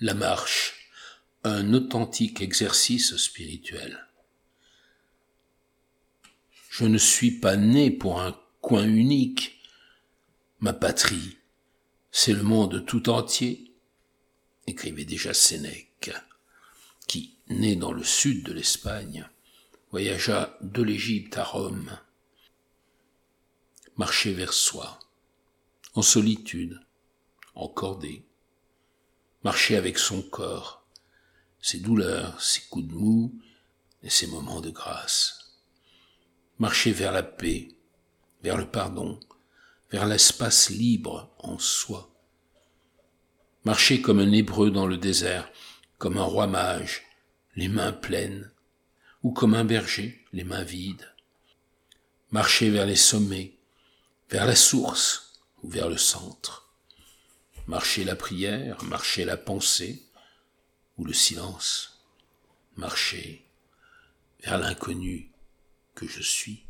La marche, un authentique exercice spirituel. Je ne suis pas né pour un coin unique. Ma patrie, c'est le monde tout entier, écrivait déjà Sénèque, qui, né dans le sud de l'Espagne, voyagea de l'Égypte à Rome. Marcher vers soi, en solitude, en cordée. Marcher avec son corps, ses douleurs, ses coups de mou et ses moments de grâce marcher vers la paix, vers le pardon, vers l'espace libre en soi. Marcher comme un hébreu dans le désert, comme un roi mage, les mains pleines, ou comme un berger, les mains vides. Marcher vers les sommets, vers la source ou vers le centre. Marcher la prière, marcher la pensée ou le silence. Marcher vers l'inconnu que je suis.